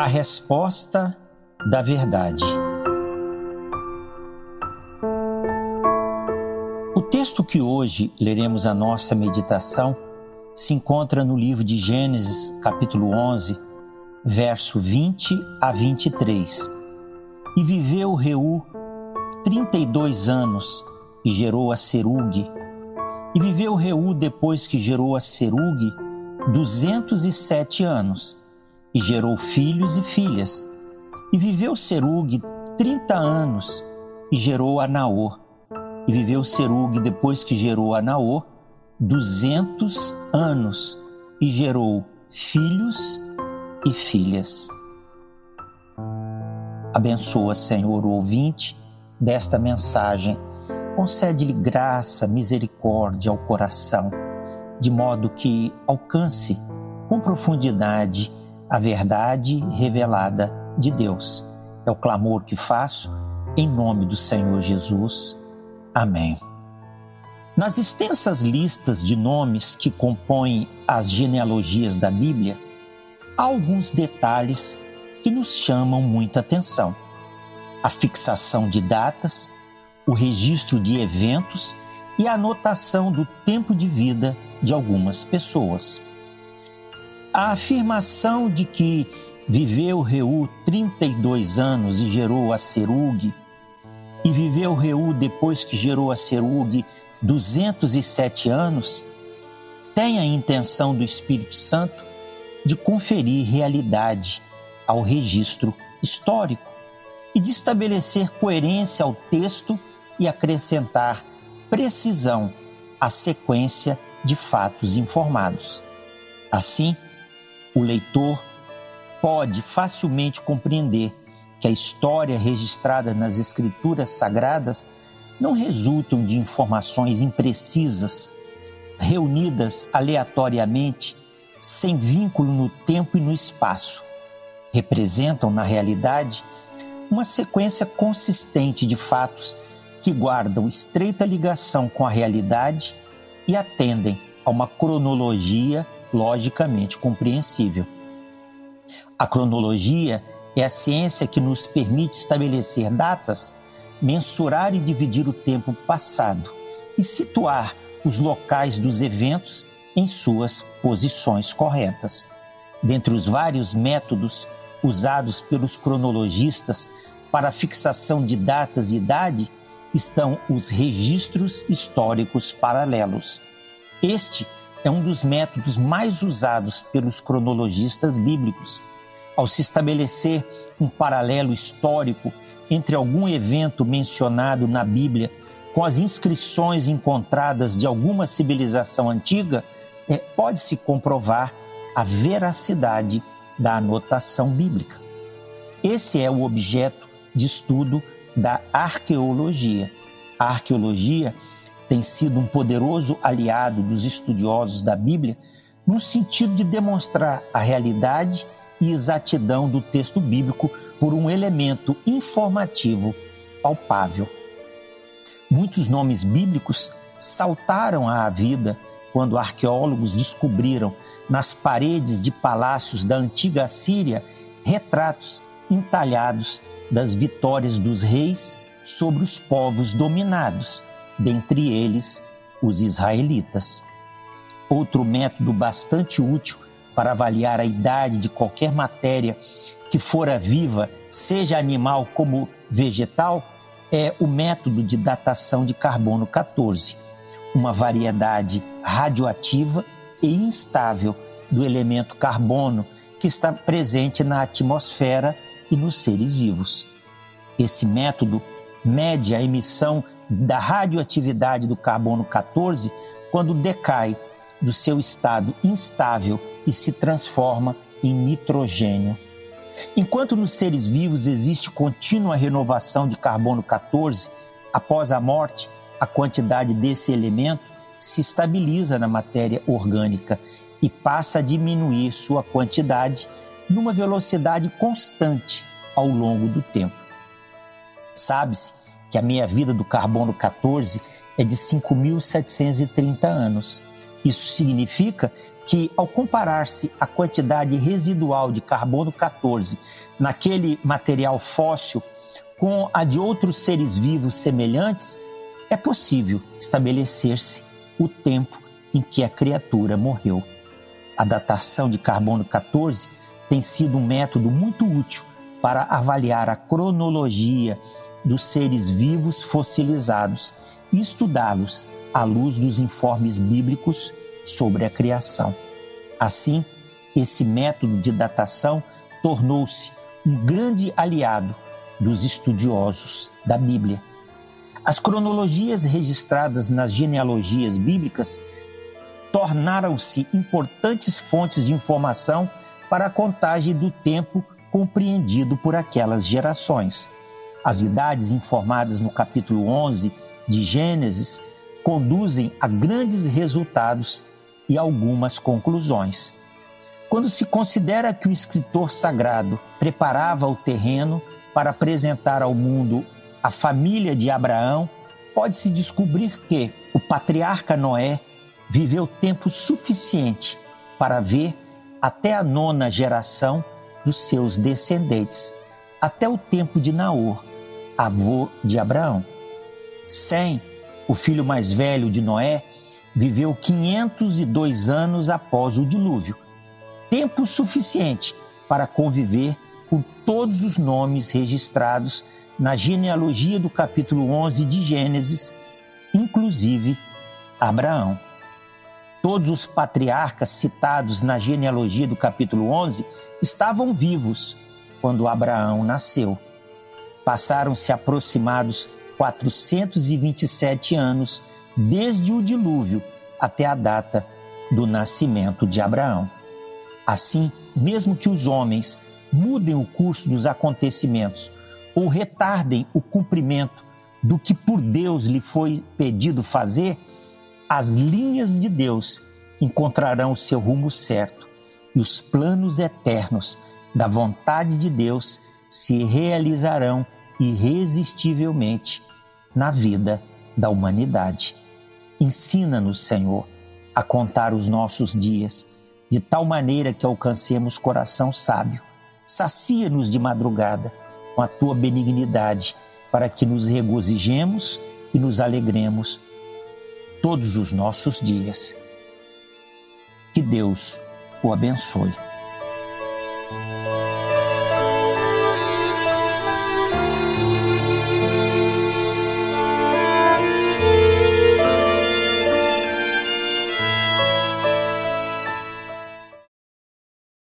A resposta da verdade. O texto que hoje leremos a nossa meditação se encontra no livro de Gênesis, capítulo 11, verso 20 a 23. E viveu Reu 32 anos e gerou a Serugue. E viveu Reu depois que gerou a Serugue 207 anos e gerou filhos e filhas. E viveu Serugue 30 anos e gerou a. E viveu Serugue depois que gerou a 200 anos e gerou filhos e filhas. Abençoa, Senhor, o ouvinte desta mensagem. Concede-lhe graça, misericórdia ao coração, de modo que alcance com profundidade a verdade revelada de Deus. É o clamor que faço em nome do Senhor Jesus. Amém. Nas extensas listas de nomes que compõem as genealogias da Bíblia, há alguns detalhes que nos chamam muita atenção. A fixação de datas, o registro de eventos e a anotação do tempo de vida de algumas pessoas. A afirmação de que viveu Reu 32 anos e gerou a Serugue, e viveu Reu depois que gerou a Serugue 207 anos, tem a intenção do Espírito Santo de conferir realidade ao registro histórico e de estabelecer coerência ao texto e acrescentar precisão à sequência de fatos informados. Assim, o leitor pode facilmente compreender que a história registrada nas Escrituras Sagradas não resultam de informações imprecisas, reunidas aleatoriamente sem vínculo no tempo e no espaço. Representam, na realidade, uma sequência consistente de fatos que guardam estreita ligação com a realidade e atendem a uma cronologia logicamente compreensível. A cronologia é a ciência que nos permite estabelecer datas, mensurar e dividir o tempo passado e situar os locais dos eventos em suas posições corretas. Dentre os vários métodos usados pelos cronologistas para a fixação de datas e idade estão os registros históricos paralelos. Este um dos métodos mais usados pelos cronologistas bíblicos. Ao se estabelecer um paralelo histórico entre algum evento mencionado na Bíblia com as inscrições encontradas de alguma civilização antiga, é, pode-se comprovar a veracidade da anotação bíblica. Esse é o objeto de estudo da arqueologia. A arqueologia tem sido um poderoso aliado dos estudiosos da Bíblia no sentido de demonstrar a realidade e exatidão do texto bíblico por um elemento informativo palpável. Muitos nomes bíblicos saltaram à vida quando arqueólogos descobriram nas paredes de palácios da antiga Síria retratos entalhados das vitórias dos reis sobre os povos dominados, dentre eles os israelitas. Outro método bastante útil para avaliar a idade de qualquer matéria que fora viva, seja animal como vegetal, é o método de datação de carbono 14 uma variedade radioativa e instável do elemento carbono que está presente na atmosfera e nos seres vivos. Esse método mede a emissão da radioatividade do carbono 14 quando decai do seu estado instável e se transforma em nitrogênio. Enquanto nos seres vivos existe contínua renovação de carbono 14, após a morte, a quantidade desse elemento se estabiliza na matéria orgânica e passa a diminuir sua quantidade numa velocidade constante ao longo do tempo. Sabe-se que a meia-vida do carbono 14 é de 5.730 anos. Isso significa que, ao comparar-se a quantidade residual de carbono 14 naquele material fóssil com a de outros seres vivos semelhantes, é possível estabelecer-se o tempo em que a criatura morreu. A datação de carbono 14 tem sido um método muito útil para avaliar a cronologia dos seres vivos fossilizados e estudá-los à luz dos informes bíblicos sobre a criação. Assim, esse método de datação tornou-se um grande aliado dos estudiosos da Bíblia. As cronologias registradas nas genealogias bíblicas tornaram-se importantes fontes de informação para a contagem do tempo compreendido por aquelas gerações. As idades informadas no capítulo 11 de Gênesis conduzem a grandes resultados e algumas conclusões. Quando se considera que o escritor sagrado preparava o terreno para apresentar ao mundo a família de Abraão, pode-se descobrir que o patriarca Noé viveu tempo suficiente para ver até a nona geração dos seus descendentes, até o tempo de Naor, avô de Abraão. Sem, o filho mais velho de Noé, viveu 502 anos após o dilúvio, tempo suficiente para conviver com todos os nomes registrados na genealogia do capítulo 11 de Gênesis, inclusive Abraão. Todos os patriarcas citados na genealogia do capítulo 11 estavam vivos quando Abraão nasceu. Passaram-se aproximados 427 anos desde o dilúvio até a data do nascimento de Abraão. Assim, mesmo que os homens mudem o curso dos acontecimentos ou retardem o cumprimento do que por Deus lhe foi pedido fazer, as linhas de Deus encontrarão o seu rumo certo e os planos eternos da vontade de Deus se realizarão irresistivelmente na vida da humanidade. Ensina-nos, Senhor, a contar os nossos dias de tal maneira que alcancemos coração sábio. Sacia-nos de madrugada com a tua benignidade, para que nos regozijemos e nos alegremos todos os nossos dias. Que Deus o abençoe.